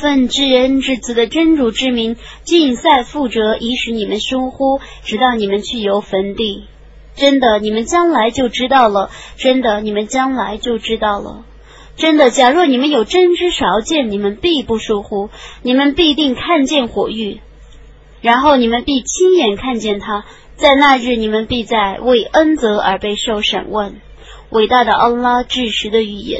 奉至恩至慈的真主之名，尽赛覆辙，以使你们疏忽，直到你们去游坟地。真的，你们将来就知道了。真的，你们将来就知道了。真的，假若你们有真知少见，你们必不疏忽，你们必定看见火狱，然后你们必亲眼看见他。在那日，你们必在为恩泽而被受审问。伟大的安拉至实的预言。